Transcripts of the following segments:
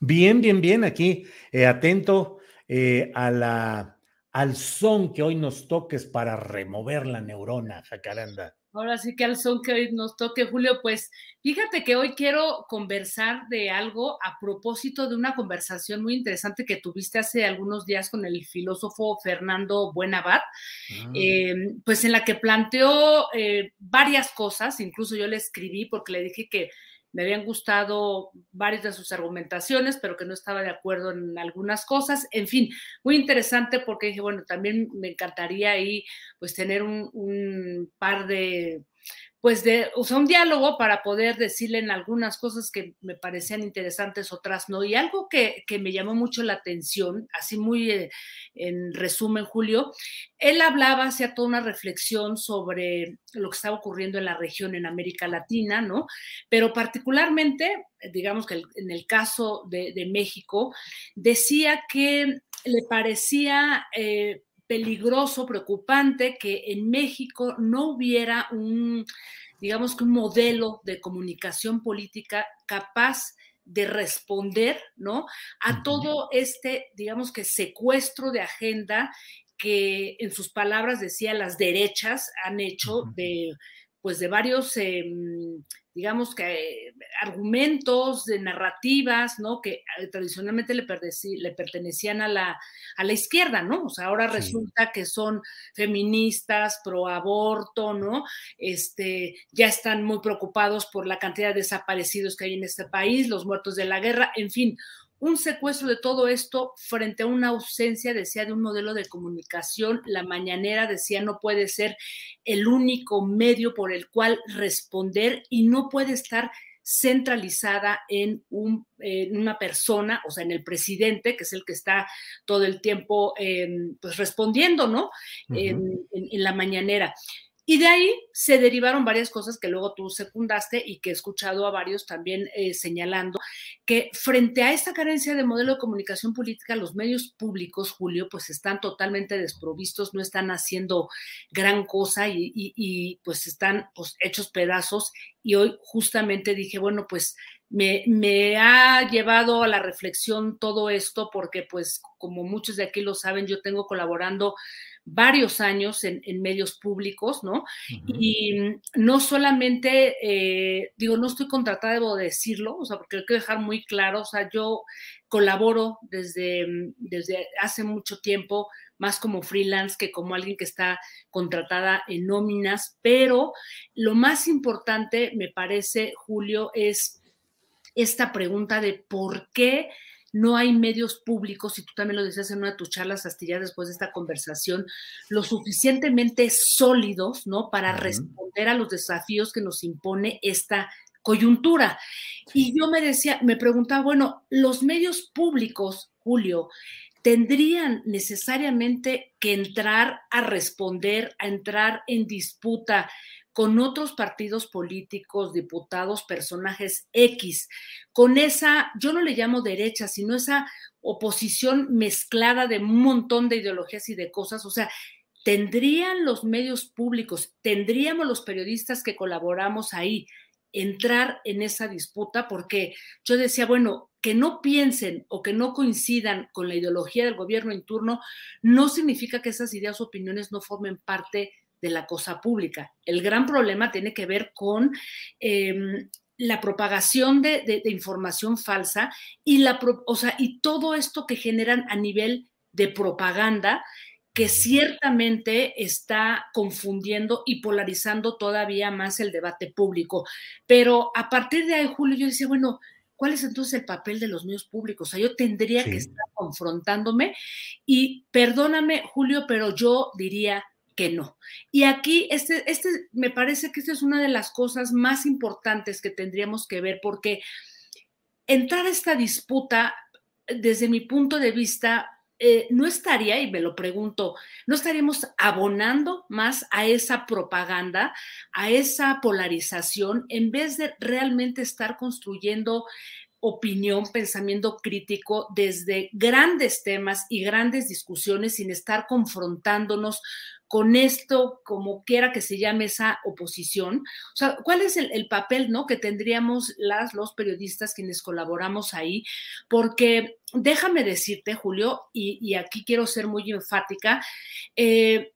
Bien, bien, bien, aquí eh, atento eh, a la, al son que hoy nos toques para remover la neurona, Jacaranda. Ahora sí que al son que hoy nos toque, Julio, pues fíjate que hoy quiero conversar de algo a propósito de una conversación muy interesante que tuviste hace algunos días con el filósofo Fernando Buenabad, ah. em, pues en la que planteó eh, varias cosas, incluso yo le escribí porque le dije que me habían gustado varias de sus argumentaciones, pero que no estaba de acuerdo en algunas cosas. En fin, muy interesante porque dije, bueno, también me encantaría ahí pues tener un, un par de pues de, o sea, un diálogo para poder decirle en algunas cosas que me parecían interesantes, otras no. Y algo que, me llamó mucho la atención, así muy eh, en resumen, Julio, él hablaba, hacía toda una reflexión sobre lo que estaba ocurriendo en la región en América Latina, ¿no? Pero particularmente, digamos que en el caso de, México, decía que le parecía... Eh, peligroso, preocupante que en México no hubiera un, digamos que un modelo de comunicación política capaz de responder, ¿no? A todo este, digamos que secuestro de agenda que en sus palabras decía las derechas han hecho de pues de varios, em, digamos que argumentos, de narrativas, ¿no? Que eh, tradicionalmente le, le pertenecían a la, a la, izquierda, ¿no? O sea, ahora resulta que son feministas, pro aborto, ¿no? Este, ya están muy preocupados por la cantidad de desaparecidos que hay en este país, los muertos de la guerra, en fin, un secuestro de todo esto frente a una ausencia, decía, de un modelo de comunicación. La mañanera decía, no puede ser el único medio por el cual responder y no puede estar centralizada en, un, una persona, o sea, en el presidente, que es el que está todo el tiempo em, pues respondiendo, ¿no? en, la mañanera. Y de ahí se derivaron varias cosas que luego tú secundaste y que he escuchado a varios también eh, señalando que frente a esta carencia de modelo de comunicación política, los medios públicos, Julio, pues están totalmente desprovistos, no están haciendo gran cosa y, pues están pues, hechos pedazos. Y hoy justamente dije, bueno, pues me, me, ha llevado a la reflexión todo esto porque pues como muchos de aquí lo saben, yo tengo colaborando varios años en, medios públicos, ¿no? Y no solamente, eh, digo, no estoy contratada, debo decirlo, o sea, porque hay que dejar muy claro, o sea, yo colaboro desde, desde hace mucho tiempo, más como freelance que como alguien que está contratada en nóminas, pero lo más importante, me parece, Julio, es esta pregunta de por qué no hay medios públicos, y tú también lo decías en una de tus charlas Astilla después de esta conversación, lo suficientemente sólidos, ¿no? Para responder a los desafíos que nos impone esta coyuntura. Y yo me decía, me preguntaba, bueno, los medios públicos, Julio, tendrían necesariamente que entrar a responder, a entrar en disputa con otros partidos políticos, diputados, personajes X, con esa, yo no le llamo derecha, sino esa oposición mezclada de un montón de ideologías y de cosas, o sea, tendrían los medios públicos, tendríamos los periodistas que colaboramos ahí entrar en esa disputa porque yo decía, bueno, que no piensen o que no coincidan con la ideología del gobierno en turno no significa que esas ideas o opiniones no formen parte de la cosa pública. El gran problema tiene que ver con em, la propagación de, información falsa y, la, o sea, y todo esto que generan a nivel de propaganda que ciertamente está confundiendo y polarizando todavía más el debate público. Pero a partir de ahí, Julio, yo decía, bueno, ¿cuál es entonces el papel de los medios públicos? O sea, yo tendría que estar confrontándome y perdóname, Julio, pero yo diría que no. Y aquí, este, este, me parece que esta es una de las cosas más importantes que tendríamos que ver, porque entrar a esta disputa, desde mi punto de vista, eh, no estaría, y me lo pregunto, no estaríamos abonando más a esa propaganda, a esa polarización, en vez de realmente estar construyendo opinión, pensamiento crítico desde grandes temas y grandes discusiones sin estar confrontándonos con esto, como quiera que se llame esa oposición. O sea, ¿cuál es el, papel ¿no? que tendríamos las, los periodistas quienes colaboramos ahí? Porque déjame decirte, Julio, y, aquí quiero ser muy enfática, eh,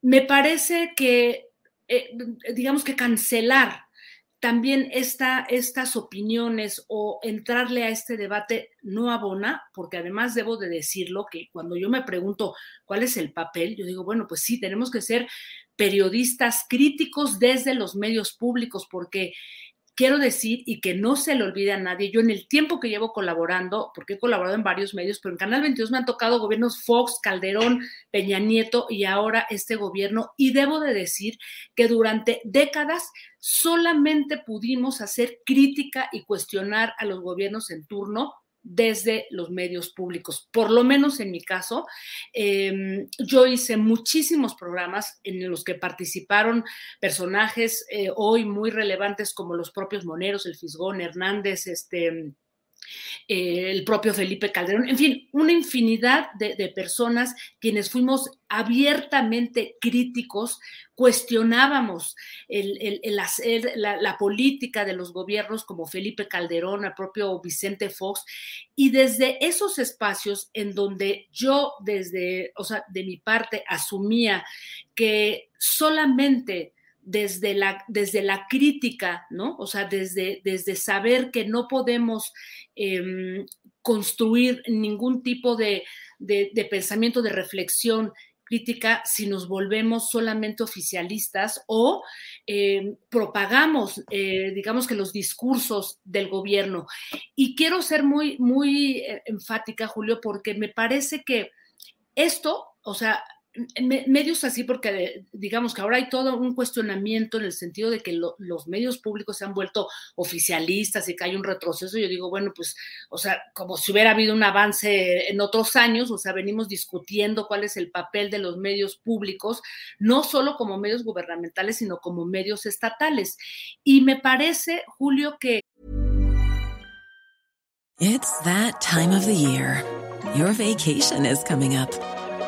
me parece que, eh, digamos que cancelar también estas opiniones o entrarle a este debate no abona, porque además debo de decirlo que cuando yo me pregunto cuál es el papel, yo digo, bueno, pues sí, tenemos que ser periodistas críticos desde los medios públicos, porque quiero decir, y que no se le olvide a nadie, yo en el tiempo que llevo colaborando, porque he colaborado en varios medios, pero en Canal 22 me han tocado gobiernos Fox, Calderón, Peña Nieto y ahora este gobierno, y debo de decir que durante décadas solamente pudimos hacer crítica y cuestionar a los gobiernos en turno desde los medios públicos. Por lo menos en mi caso, em, yo hice muchísimos programas en los que participaron personajes eh, hoy muy relevantes como los propios Moneros, el Fisgón, Hernández, este eh, el propio Felipe Calderón, en fin, una infinidad de, personas quienes fuimos abiertamente críticos, cuestionábamos hacer la, política de los gobiernos como Felipe Calderón, el propio Vicente Fox, y desde esos espacios en donde yo desde, o sea, de mi parte asumía que solamente desde la, desde la crítica, ¿no? O sea, desde, desde saber que no podemos em, construir ningún tipo de, pensamiento, de reflexión crítica si nos volvemos solamente oficialistas o em, propagamos, eh, digamos que los discursos del gobierno. Y quiero ser muy, muy eh, enfática, Julio, porque me parece que esto, o sea, medios así porque digamos que ahora hay todo un cuestionamiento en el sentido de que los medios públicos se han vuelto oficialistas y que hay un retroceso. Yo digo, bueno, pues, o sea, como si hubiera habido un avance en otros años, o sea, venimos discutiendo cuál es el papel de los medios públicos, no solo como medios gubernamentales, sino como medios estatales. Y me parece, Julio, que... It's that time of the year. Your vacation is coming up.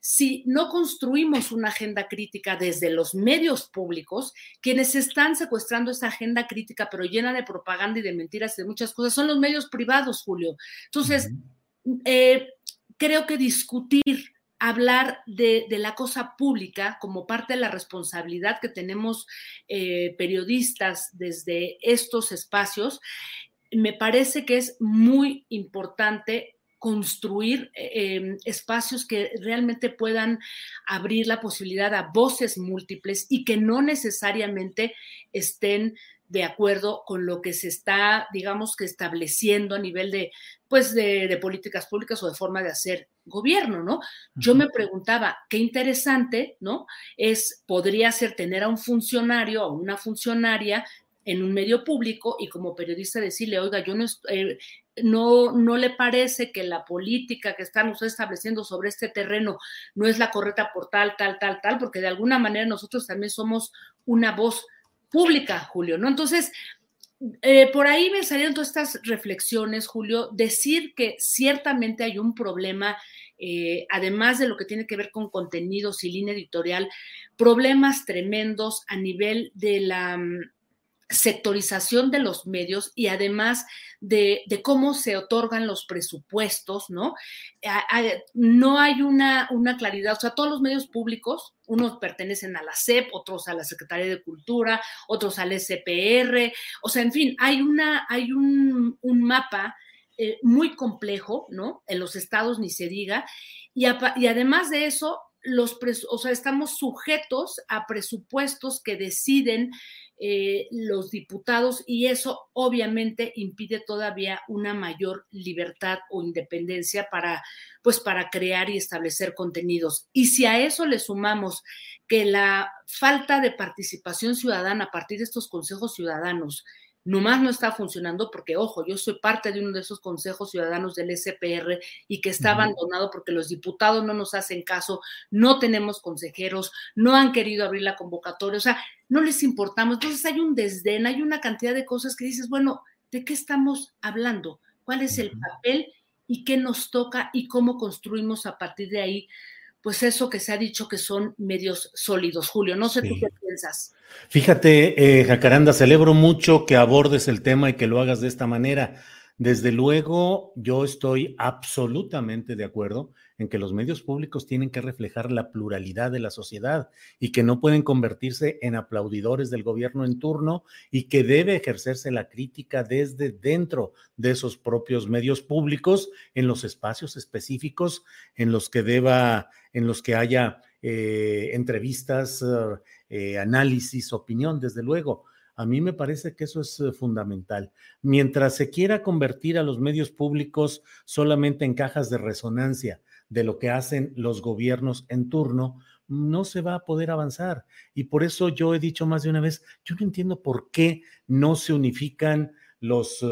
Si no construimos una agenda crítica desde los medios públicos, quienes están secuestrando esa agenda crítica, pero llena de propaganda y de mentiras y de muchas cosas, son los medios privados, Julio. Entonces, eh, creo que discutir hablar de, la cosa pública como parte de la responsabilidad que tenemos eh, periodistas desde estos espacios, me parece que es muy importante construir eh, em, espacios que realmente puedan abrir la posibilidad a voces múltiples y que no necesariamente estén de acuerdo con lo que se está, digamos que estableciendo a nivel de, pues, de, políticas públicas o de forma de hacer gobierno, ¿no? Yo me preguntaba, qué interesante, ¿no? Es, podría ser tener a un funcionario o una funcionaria en un medio público y como periodista decirle, oiga, yo no, eh, no, no le parece que la política que están ustedes estableciendo sobre este terreno no es la correcta por tal, tal, tal, tal, porque de alguna manera nosotros también somos una voz pública, Julio, ¿no? Entonces, eh, por ahí me salieron todas estas reflexiones, Julio, decir que ciertamente hay un problema, eh, además de lo que tiene que ver con contenidos y línea editorial, problemas tremendos a nivel de la mm, sectorización de los medios y además de, cómo se otorgan los presupuestos, ¿no? No hay una, una, claridad, o sea, todos los medios públicos, unos pertenecen a la SEP, otros a la Secretaría de Cultura, otros al SPR, o sea, en fin, hay, una, hay un, mapa eh, muy complejo, ¿no? En los estados ni se diga, y además de eso, los, o sea, estamos sujetos a presupuestos que deciden eh, los diputados y eso obviamente impide todavía una mayor libertad o independencia para, pues, para crear y establecer contenidos. Y si a eso le sumamos que la falta de participación ciudadana a partir de estos consejos ciudadanos nomás no está funcionando porque, ojo, yo soy parte de uno de esos consejos ciudadanos del SPR y que está abandonado porque los diputados no nos hacen caso, no tenemos consejeros, no han querido abrir la convocatoria, o sea, no les importamos. Entonces hay un desdén, hay una cantidad de cosas que dices, bueno, ¿de qué estamos hablando? ¿Cuál es el papel y qué nos toca y cómo construimos a partir de ahí? Pues eso que se ha dicho que son medios sólidos. Julio, no sé tú qué piensas. Fíjate, eh, Jacaranda, celebro mucho que abordes el tema y que lo hagas de esta manera. Desde luego, yo estoy absolutamente de acuerdo en que los medios públicos tienen que reflejar la pluralidad de la sociedad y que no pueden convertirse en aplaudidores del gobierno en turno y que debe ejercerse la crítica desde dentro de esos propios medios públicos en los espacios específicos en los que deba, en los que haya eh, entrevistas, eh, análisis, opinión, desde luego. A mí me parece que eso es eh, fundamental. Mientras se quiera convertir a los medios públicos solamente en cajas de resonancia de lo que hacen los gobiernos en turno, no se va a poder avanzar. Y por eso yo he dicho más de una vez, yo no entiendo por qué no se unifican los,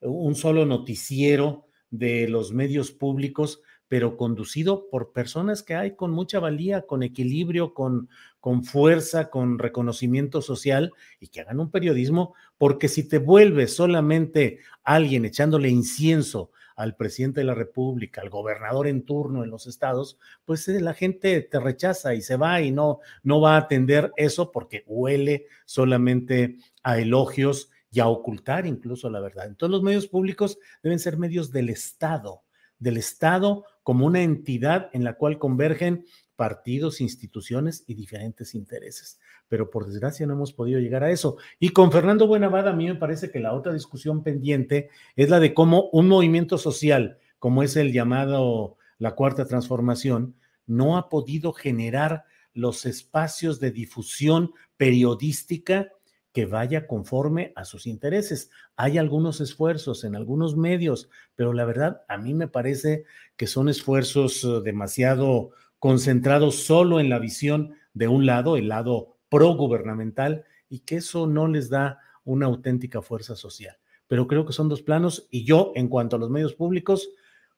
un solo noticiero de los medios públicos pero conducido por personas que hay con mucha valía, con equilibrio, con, con fuerza, con reconocimiento social y que hagan un periodismo, porque si te vuelves solamente alguien echándole incienso al presidente de la República, al gobernador en turno en los estados, pues eh, la gente te rechaza y se va y no, no va a atender eso porque huele solamente a elogios y a ocultar incluso la verdad. Entonces los medios públicos deben ser medios del Estado, del Estado como una entidad en la cual convergen partidos, instituciones y diferentes intereses. Pero por desgracia no hemos podido llegar a eso. Y con Fernando Buenavada, a mí me parece que la otra discusión pendiente es la de cómo un movimiento social, como es el llamado la cuarta transformación, no ha podido generar los espacios de difusión periodística que vaya conforme a sus intereses. Hay algunos esfuerzos en algunos medios, pero la verdad a mí me parece que son esfuerzos eh, demasiado concentrados solo en la visión de un lado, el lado pro-gubernamental, y que eso no les da una auténtica fuerza social. Pero creo que son dos planos y yo, en cuanto a los medios públicos,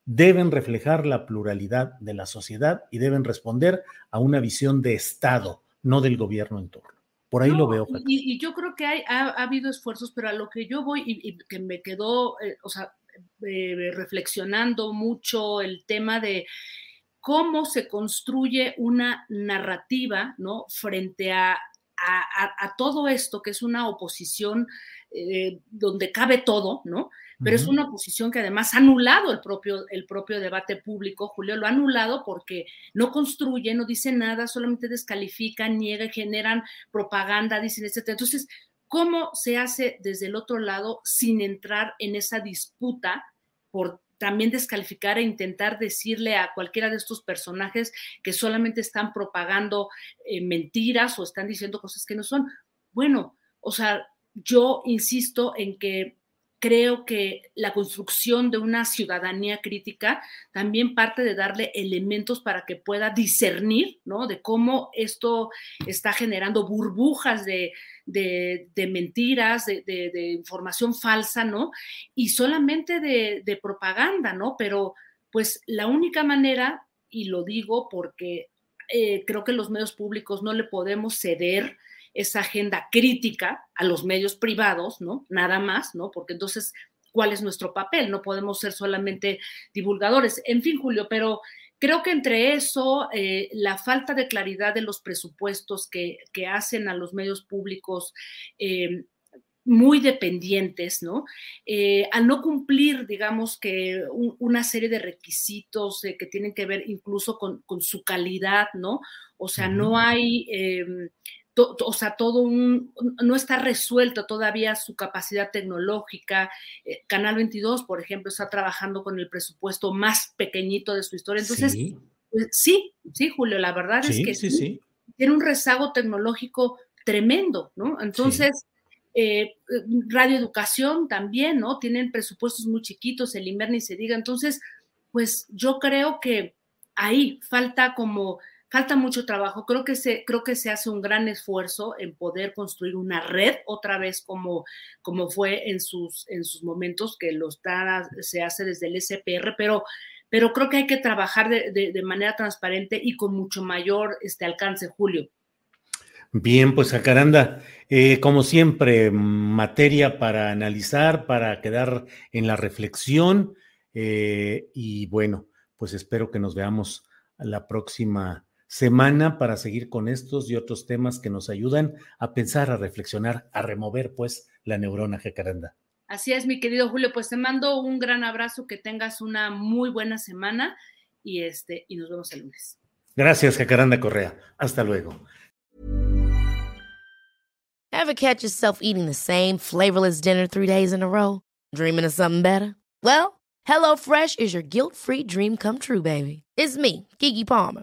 deben reflejar la pluralidad de la sociedad y deben responder a una visión de Estado, no del gobierno en turno. Por ahí lo veo. Y, yo creo que hay, ha, habido esfuerzos, pero a lo que yo voy y, que me quedó, eh, o sea, eh, reflexionando mucho el tema de cómo se construye una narrativa, ¿no? Frente a, a, todo esto, que es una oposición eh, donde cabe todo, ¿no? Pero es una posición que además ha anulado el propio, el propio debate público, Julio, lo ha anulado porque no construye, no dice nada, solamente descalifican, niegan, generan propaganda, dicen, etc. Entonces, ¿cómo se hace desde el otro lado sin entrar en esa disputa por también descalificar e intentar decirle a cualquiera de estos personajes que solamente están propagando eh, mentiras o están diciendo cosas que no son. Bueno, o sea, yo insisto en que creo que la construcción de una ciudadanía crítica también parte de darle elementos para que pueda discernir, ¿no? De cómo esto está generando burbujas de, mentiras, de, información falsa, ¿no? Y solamente de, propaganda, ¿no? Pero pues la única manera, y lo digo porque eh, creo que los medios públicos no le podemos ceder esa agenda crítica a los medios privados, ¿no? Nada más, ¿no? Porque entonces, ¿cuál es nuestro papel? No podemos ser solamente divulgadores. En fin, Julio, pero creo que entre eso, eh, la falta de claridad de los presupuestos que, hacen a los medios públicos, eh, muy dependientes, ¿no? Eh, al no cumplir, digamos que una serie de requisitos que tienen que ver incluso con, su calidad, ¿no? O sea, no hay o sea, todo un, no está resuelto todavía su capacidad tecnológica. Eh, Canal 22, por ejemplo, está trabajando con el presupuesto más pequeñito de su historia. Entonces, sí, pues, sí, Julio, la verdad es que sí, tiene un rezago tecnológico tremendo, ¿no? Entonces, eh, Radio Educación también, ¿no? Tienen presupuestos muy chiquitos, el Inver ni se diga. Entonces, pues yo creo que ahí falta como falta mucho trabajo. Creo que se, creo que se hace un gran esfuerzo en poder construir una red otra vez como, como fue en sus, en sus momentos, que lo se hace desde el SPR, pero, pero creo que hay que trabajar de, manera transparente y con mucho mayor este, alcance, Julio. Bien, pues Jacaranda, eh, como siempre, materia para analizar, para quedar en la reflexión eh, y bueno, pues espero que nos veamos la próxima semana para seguir con estos y otros temas que nos ayudan a pensar, a reflexionar, a remover pues la neurona jacaranda. Así es, mi querido Julio, pues te mando un gran abrazo, que tengas una muy buena semana y este y nos vemos el lunes. Gracias, Jacaranda Correa. Hasta luego. Ever catch yourself eating the same flavorless dinner three days in a row? Dreaming of something better? Well, HelloFresh is your guilt-free dream come true, baby. It's me, Kiki Palmer.